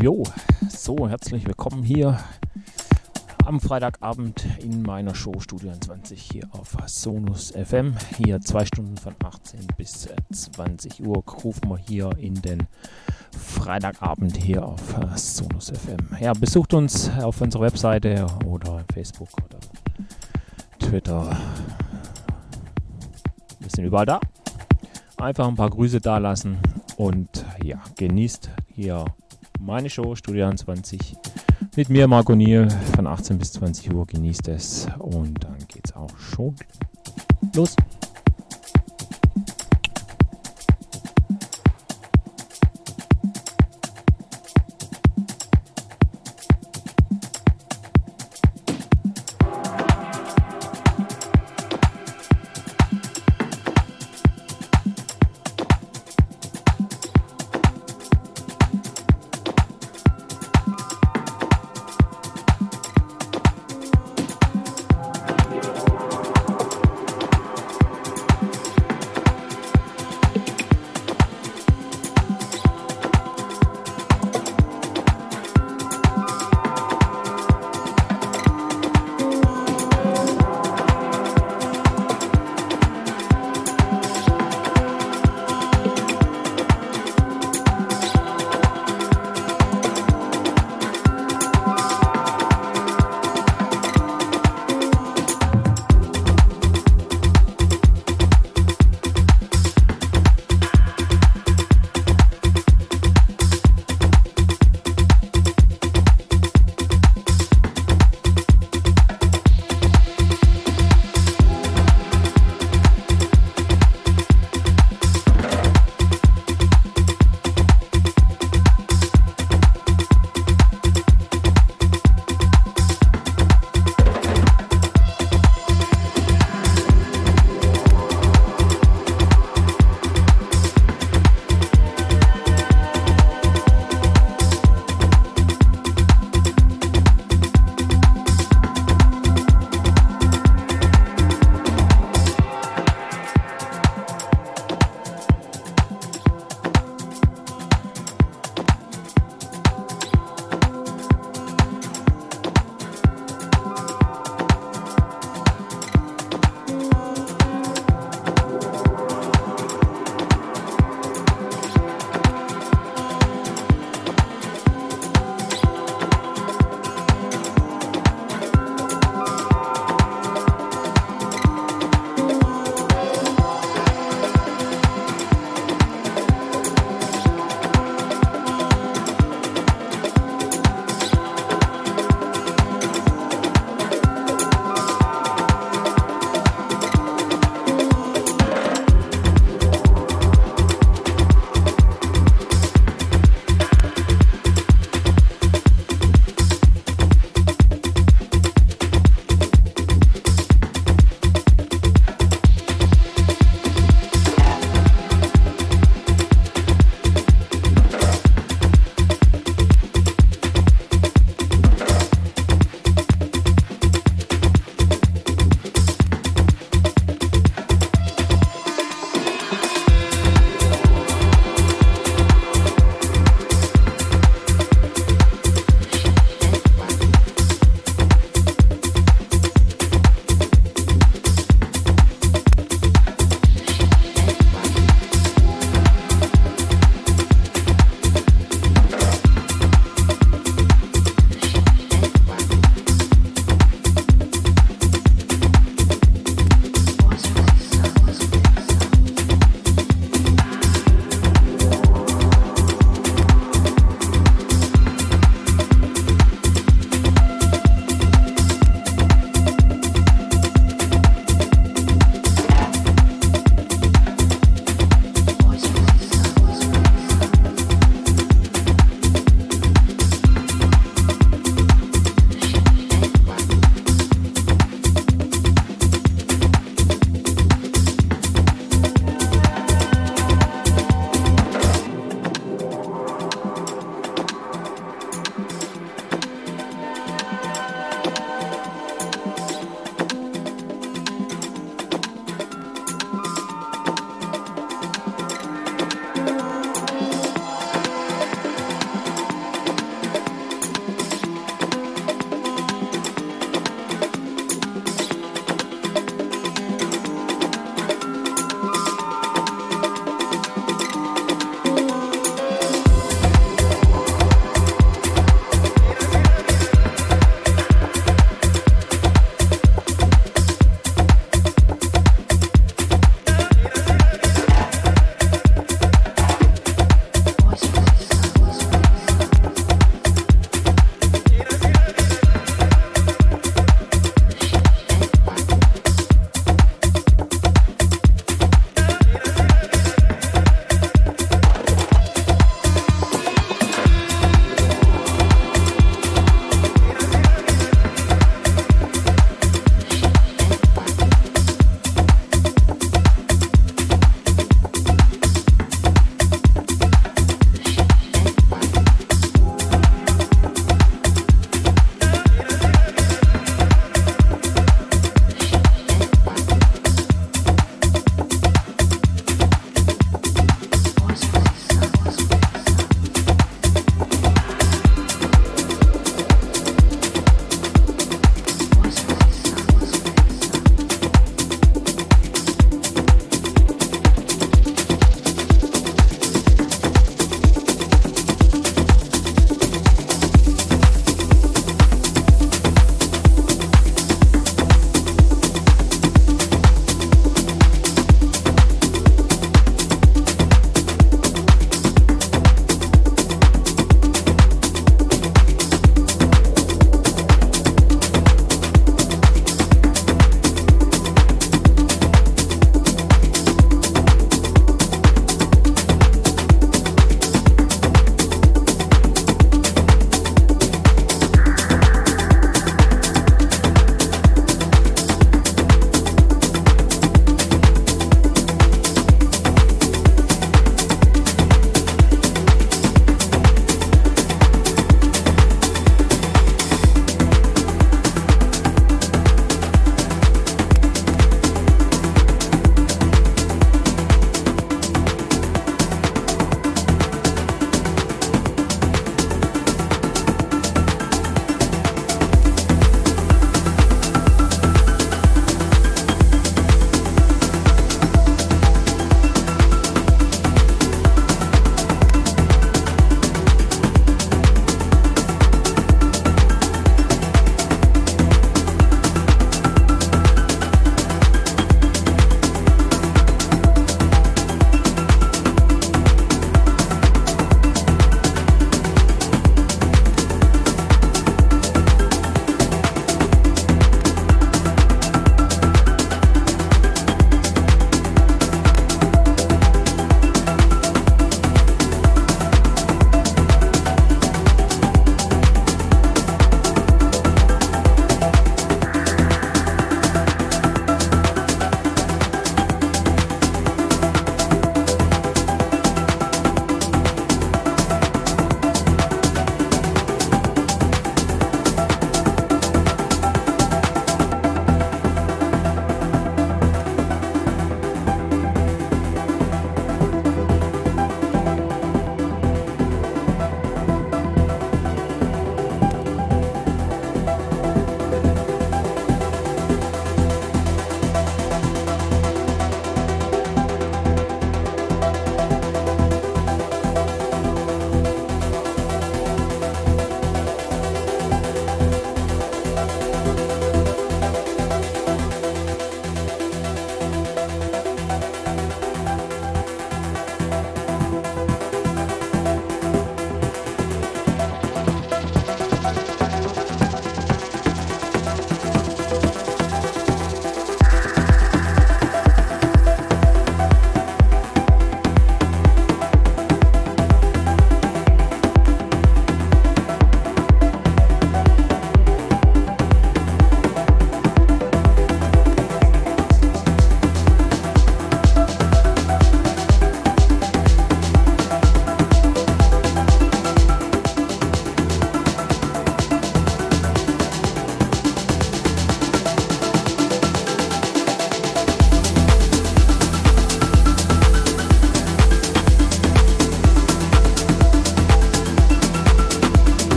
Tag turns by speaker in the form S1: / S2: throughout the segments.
S1: Jojo, so herzlich willkommen hier am Freitagabend in meiner Show Studio 20 hier auf Sonus FM. Hier zwei Stunden von 18 bis 20 Uhr rufen wir hier in den Freitagabend hier auf Sonus FM. Ja, besucht uns auf unserer Webseite oder Facebook oder Twitter. Wir sind überall da. Einfach ein paar Grüße da lassen und ja, genießt hier meine Show Studio 20 mit mir, Marco Niel, von 18 bis 20 Uhr. Genießt es und dann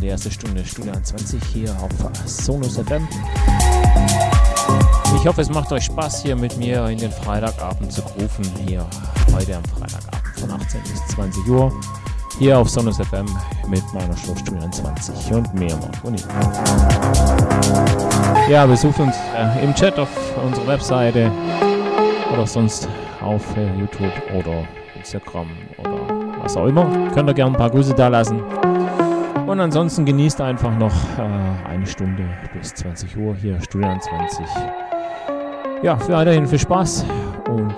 S1: die erste Stunde Studio 20 hier auf Sonus FM. Ich hoffe, es macht euch Spaß, hier mit mir in den Freitagabend zu rufen. Hier heute am Freitagabend von 18 bis 20 Uhr. Hier auf Sonus FM mit meiner Show Studio 20 und mir, Marconi. Ja, besucht uns äh, im Chat auf unserer Webseite oder sonst auf äh, YouTube oder Instagram oder was auch immer. Könnt ihr gerne ein paar Grüße da lassen. Und ansonsten genießt einfach noch äh, eine Stunde bis 20 Uhr hier, Studio 20. Ja, weiterhin viel Spaß und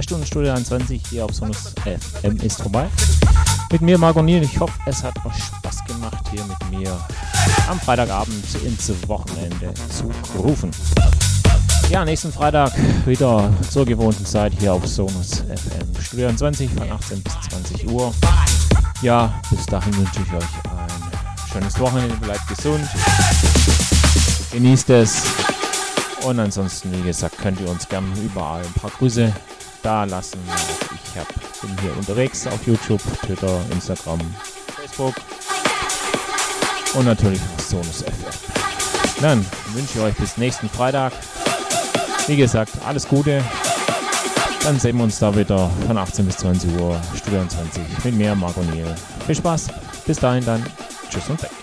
S1: Stunden Studio 21 hier auf Sonus FM ist vorbei. Mit mir Marco Niel. Ich hoffe, es hat euch Spaß gemacht, hier mit mir am Freitagabend ins Wochenende zu rufen. Ja, nächsten Freitag wieder zur gewohnten Zeit hier auf Sonus FM Studio 21 von 18 bis 20 Uhr. Ja, bis dahin wünsche ich euch ein schönes Wochenende. Bleibt gesund. Genießt es. Und ansonsten, wie gesagt, könnt ihr uns gerne überall ein paar Grüße da lassen. Ich hab, bin hier unterwegs auf YouTube, Twitter, Instagram, Facebook und natürlich auf Sonus FM. Dann wünsche ich euch bis nächsten Freitag. Wie gesagt, alles Gute. Dann sehen wir uns da wieder von 18 bis 20 Uhr, Studio 20 mit mir, Marco Niel. Viel Spaß. Bis dahin dann. Tschüss und weg.